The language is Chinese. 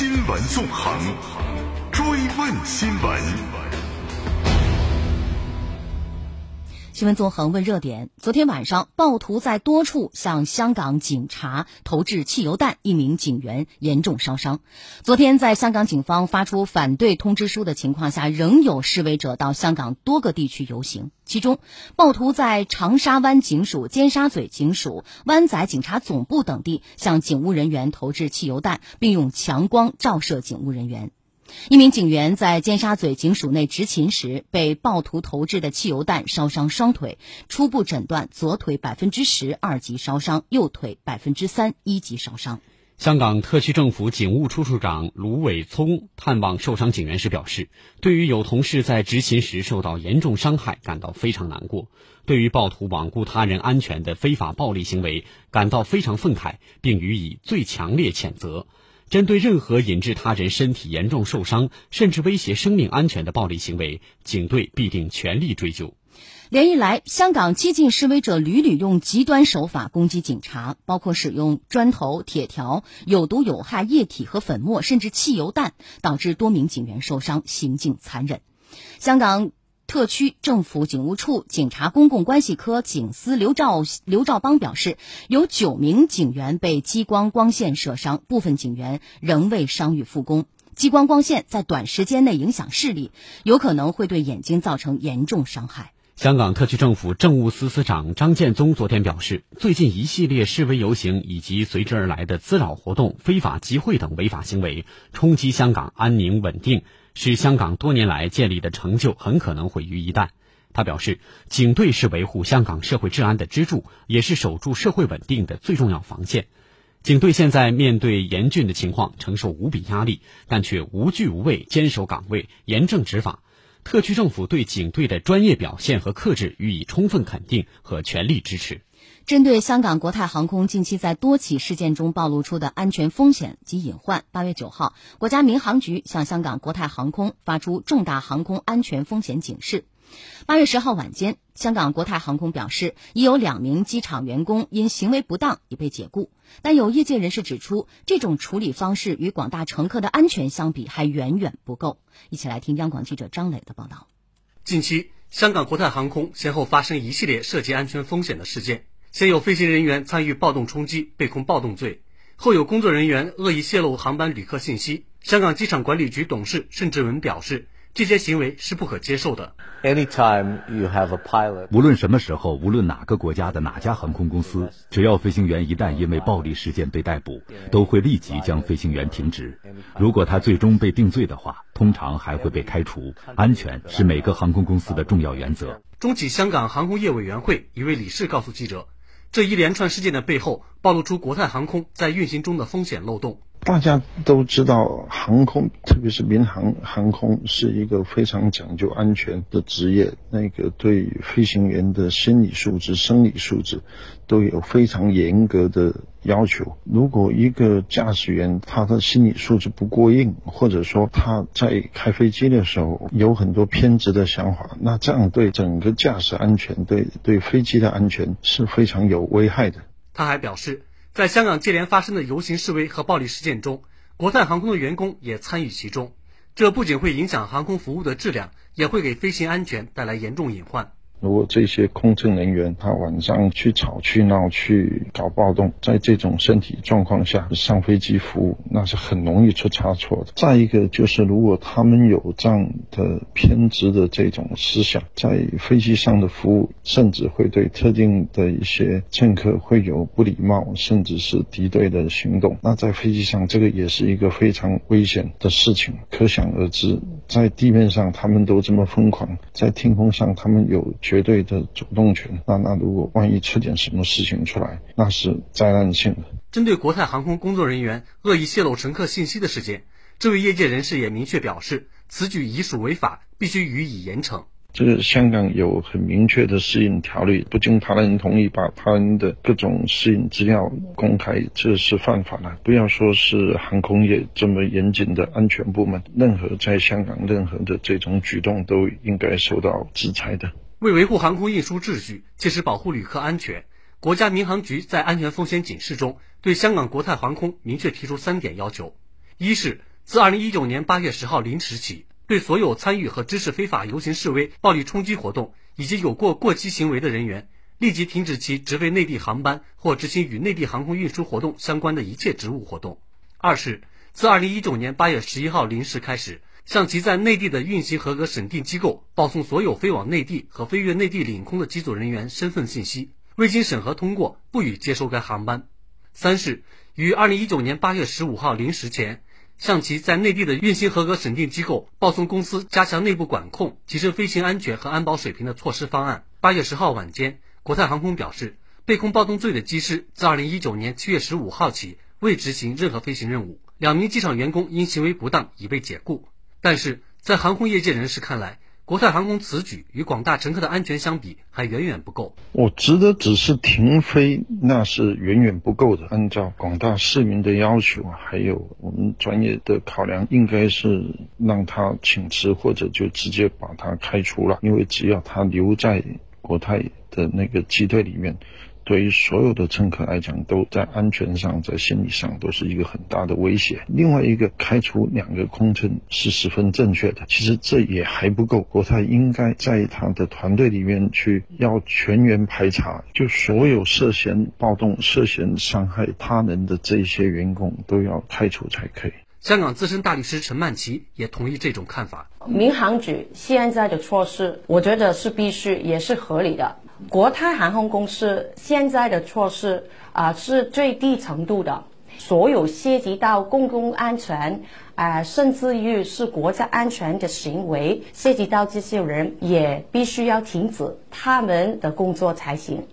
新闻纵横，追问新闻。新闻纵横问热点：昨天晚上，暴徒在多处向香港警察投掷汽油弹，一名警员严重烧伤。昨天，在香港警方发出反对通知书的情况下，仍有示威者到香港多个地区游行。其中，暴徒在长沙湾警署、尖沙咀警署、湾仔警察总部等地向警务人员投掷汽油弹，并用强光照射警务人员。一名警员在尖沙咀警署内执勤时，被暴徒投掷的汽油弹烧伤双腿，初步诊断左腿百分之十二级烧伤，右腿百分之三一级烧伤。香港特区政府警务处处长卢伟聪探望受伤警员时表示，对于有同事在执勤时受到严重伤害，感到非常难过；对于暴徒罔顾他人安全的非法暴力行为，感到非常愤慨，并予以最强烈谴责。针对任何引致他人身体严重受伤，甚至威胁生命安全的暴力行为，警队必定全力追究。连日来，香港激进示威者屡屡用极端手法攻击警察，包括使用砖头、铁条、有毒有害液体和粉末，甚至汽油弹，导致多名警员受伤，行径残忍。香港。特区政府警务处警察公共关系科警司刘兆刘兆邦表示，有九名警员被激光光线射伤，部分警员仍未伤愈复工。激光光线在短时间内影响视力，有可能会对眼睛造成严重伤害。香港特区政府政务司司长张建宗昨天表示，最近一系列示威游行以及随之而来的滋扰活动、非法集会等违法行为，冲击香港安宁稳定。使香港多年来建立的成就很可能毁于一旦。他表示，警队是维护香港社会治安的支柱，也是守住社会稳定的最重要防线。警队现在面对严峻的情况，承受无比压力，但却无惧无畏，坚守岗位，严正执法。特区政府对警队的专业表现和克制予以充分肯定和全力支持。针对香港国泰航空近期在多起事件中暴露出的安全风险及隐患，八月九号，国家民航局向香港国泰航空发出重大航空安全风险警示。八月十号晚间，香港国泰航空表示，已有两名机场员工因行为不当已被解雇，但有业界人士指出，这种处理方式与广大乘客的安全相比还远远不够。一起来听央广记者张磊的报道。近期，香港国泰航空先后发生一系列涉及安全风险的事件。先有飞行人员参与暴动冲击，被控暴动罪；后有工作人员恶意泄露航班旅客信息。香港机场管理局董事盛志文表示。这些行为是不可接受的。无论什么时候，无论哪个国家的哪家航空公司，只要飞行员一旦因为暴力事件被逮捕，都会立即将飞行员停职。如果他最终被定罪的话，通常还会被开除。安全是每个航空公司的重要原则。中企香港航空业委员会一位理事告诉记者，这一连串事件的背后，暴露出国泰航空在运行中的风险漏洞。大家都知道，航空特别是民航航空是一个非常讲究安全的职业。那个对飞行员的心理素质、生理素质都有非常严格的要求。如果一个驾驶员他的心理素质不过硬，或者说他在开飞机的时候有很多偏执的想法，那这样对整个驾驶安全、对对飞机的安全是非常有危害的。他还表示。在香港接连发生的游行示威和暴力事件中，国泰航空的员工也参与其中，这不仅会影响航空服务的质量，也会给飞行安全带来严重隐患。如果这些空乘人员他晚上去吵去闹去搞暴动，在这种身体状况下上飞机服务，那是很容易出差错的。再一个就是，如果他们有这样的偏执的这种思想，在飞机上的服务，甚至会对特定的一些乘客会有不礼貌，甚至是敌对的行动。那在飞机上，这个也是一个非常危险的事情。可想而知，在地面上他们都这么疯狂，在天空上他们有。绝对的主动权，那那如果万一出点什么事情出来，那是灾难性的。针对国泰航空工作人员恶意泄露乘客信息的事件，这位业界人士也明确表示，此举已属违法，必须予以严惩。这个香港有很明确的私隐条例，不经他人同意把他人的各种私隐资料公开，这是犯法的。不要说是航空业这么严谨的安全部门，任何在香港任何的这种举动都应该受到制裁的。为维护航空运输秩序，切实保护旅客安全，国家民航局在安全风险警示中对香港国泰航空明确提出三点要求：一是自2019年8月10号零时起，对所有参与和支持非法游行示威、暴力冲击活动以及有过过激行为的人员，立即停止其直飞内地航班或执行与内地航空运输活动相关的一切职务活动。二是，自2019年8月11号零时开始，向其在内地的运行合格审定机构报送所有飞往内地和飞越内地领空的机组人员身份信息，未经审核通过，不予接收该航班。三是，于2019年8月15号零时前，向其在内地的运行合格审定机构报送公司加强内部管控、提升飞行安全和安保水平的措施方案。八月十号晚间，国泰航空表示，被控暴动罪的机师自二零一九年七月十五号起。未执行任何飞行任务，两名机场员工因行为不当已被解雇。但是在航空业界人士看来，国泰航空此举与广大乘客的安全相比还远远不够。我值得只是停飞，那是远远不够的。按照广大市民的要求，还有我们专业的考量，应该是让他请辞，或者就直接把他开除了。因为只要他留在国泰的那个机队里面。对于所有的乘客来讲，都在安全上、在心理上都是一个很大的威胁。另外一个，开除两个空乘是十分正确的。其实这也还不够，国泰应该在他的团队里面去要全员排查，就所有涉嫌暴动、涉嫌伤害他人的这些员工都要开除才可以。香港资深大律师陈曼琪也同意这种看法。民航局现在的措施，我觉得是必须也是合理的。国泰航空公司现在的措施啊，是最低程度的。所有涉及到公共安全啊，甚至于是国家安全的行为，涉及到这些人，也必须要停止他们的工作才行。